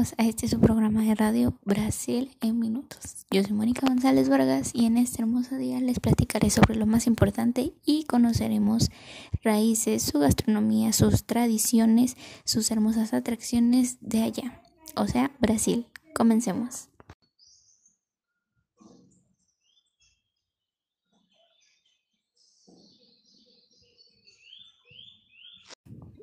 a este su programa de radio Brasil en minutos. Yo soy Mónica González Vargas y en este hermoso día les platicaré sobre lo más importante y conoceremos raíces, su gastronomía, sus tradiciones, sus hermosas atracciones de allá, o sea, Brasil. Comencemos.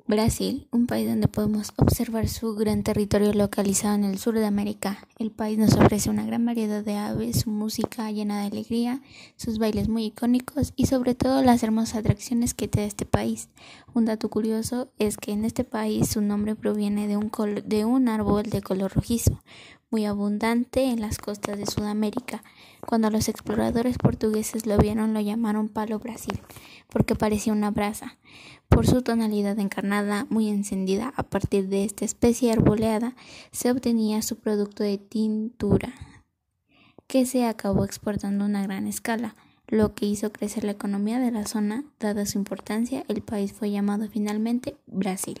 Brasil, un país donde podemos observar su gran territorio localizado en el sur de América. El país nos ofrece una gran variedad de aves, su música llena de alegría, sus bailes muy icónicos y sobre todo las hermosas atracciones que te da este país. Un dato curioso es que en este país su nombre proviene de un, de un árbol de color rojizo, muy abundante en las costas de Sudamérica. Cuando los exploradores portugueses lo vieron lo llamaron palo Brasil, porque parecía una brasa por su tonalidad encarnada muy encendida. A partir de esta especie arboleada se obtenía su producto de tintura, que se acabó exportando a una gran escala, lo que hizo crecer la economía de la zona. Dada su importancia, el país fue llamado finalmente Brasil.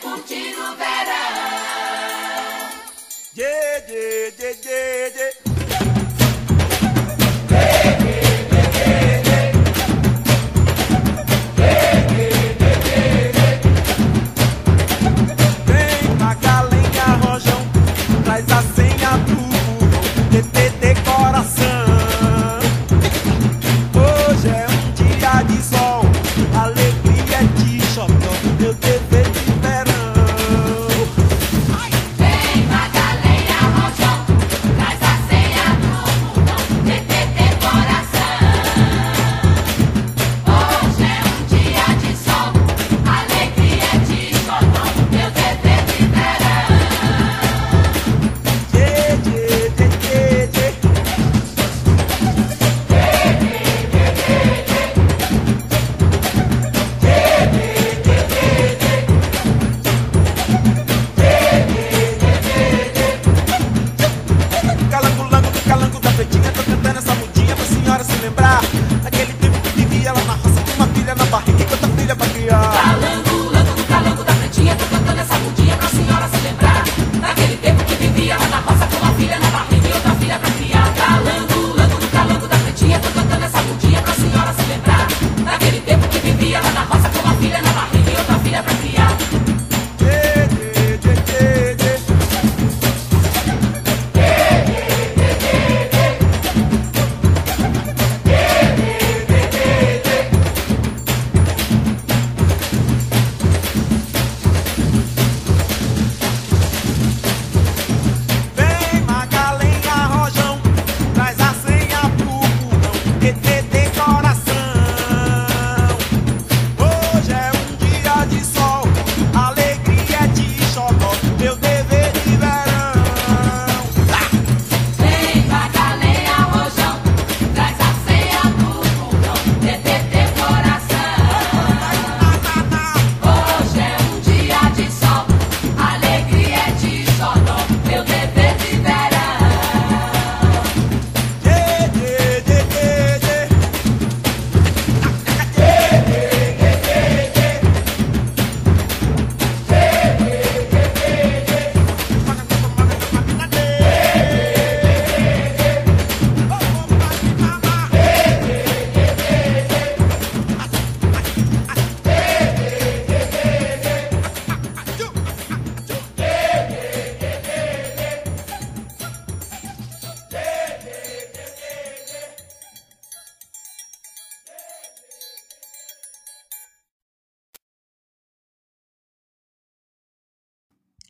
curtir o verão. Yeah, yeah, yeah, yeah.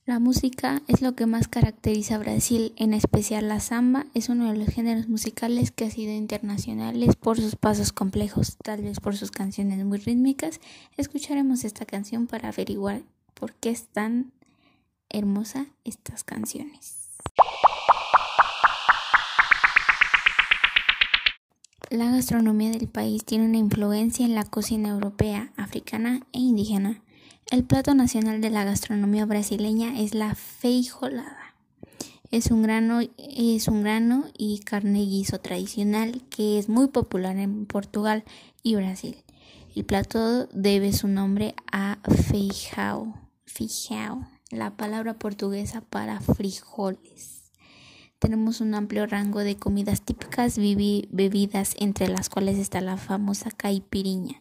La música es lo que más caracteriza a Brasil, en especial la samba es uno de los géneros musicales que ha sido internacionales por sus pasos complejos, tal vez por sus canciones muy rítmicas. Escucharemos esta canción para averiguar por qué es tan hermosa estas canciones. La gastronomía del país tiene una influencia en la cocina europea, africana e indígena. El plato nacional de la gastronomía brasileña es la feijoada. Es un grano, es un grano y carne guiso tradicional que es muy popular en Portugal y Brasil. El plato debe su nombre a feijão, feijão, la palabra portuguesa para frijoles. Tenemos un amplio rango de comidas típicas bebidas entre las cuales está la famosa caipiriña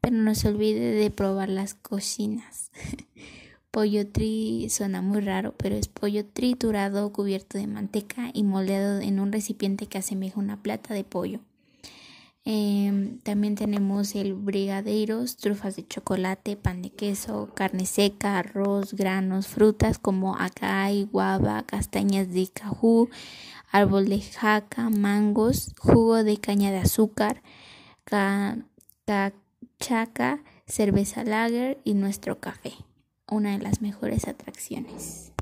pero no se olvide de probar las cocinas. pollo tri suena muy raro, pero es pollo triturado cubierto de manteca y moldeado en un recipiente que asemeja una plata de pollo. Em, también tenemos el brigadeiros, trufas de chocolate, pan de queso, carne seca, arroz, granos, frutas como acai, guava, castañas de cajú, árbol de jaca, mangos, jugo de caña de azúcar, chaca, cerveza lager y nuestro café, una de las mejores atracciones.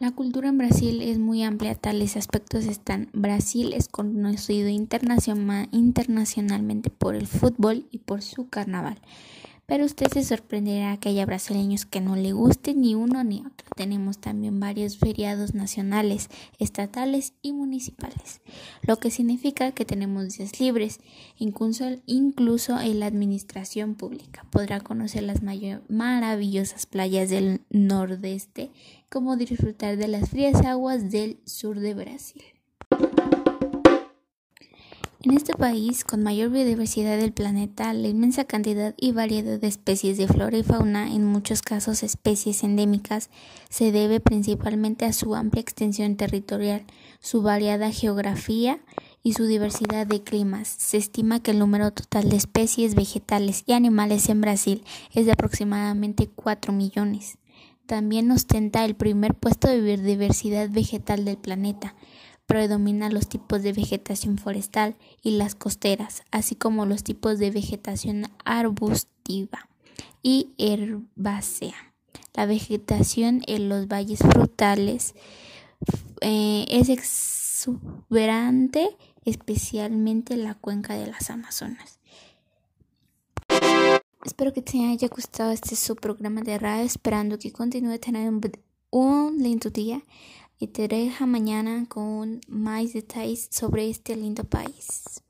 La cultura en Brasil es muy amplia, tales aspectos están. Brasil es conocido internacionalmente por el fútbol y por su carnaval pero usted se sorprenderá que haya brasileños que no le guste ni uno ni otro. Tenemos también varios feriados nacionales, estatales y municipales, lo que significa que tenemos días libres, incluso, incluso en la administración pública. Podrá conocer las maravillosas playas del nordeste, como disfrutar de las frías aguas del sur de Brasil. En este país, con mayor biodiversidad del planeta, la inmensa cantidad y variedad de especies de flora y fauna, en muchos casos especies endémicas, se debe principalmente a su amplia extensión territorial, su variada geografía y su diversidad de climas. Se estima que el número total de especies vegetales y animales en Brasil es de aproximadamente 4 millones. También ostenta el primer puesto de biodiversidad vegetal del planeta predominan los tipos de vegetación forestal y las costeras, así como los tipos de vegetación arbustiva y herbácea. La vegetación en los valles frutales eh, es exuberante, especialmente en la cuenca de las Amazonas. Espero que te haya gustado este su programa de radio, esperando que continúe teniendo un lindo día y te deja mañana con más detalles sobre este lindo país.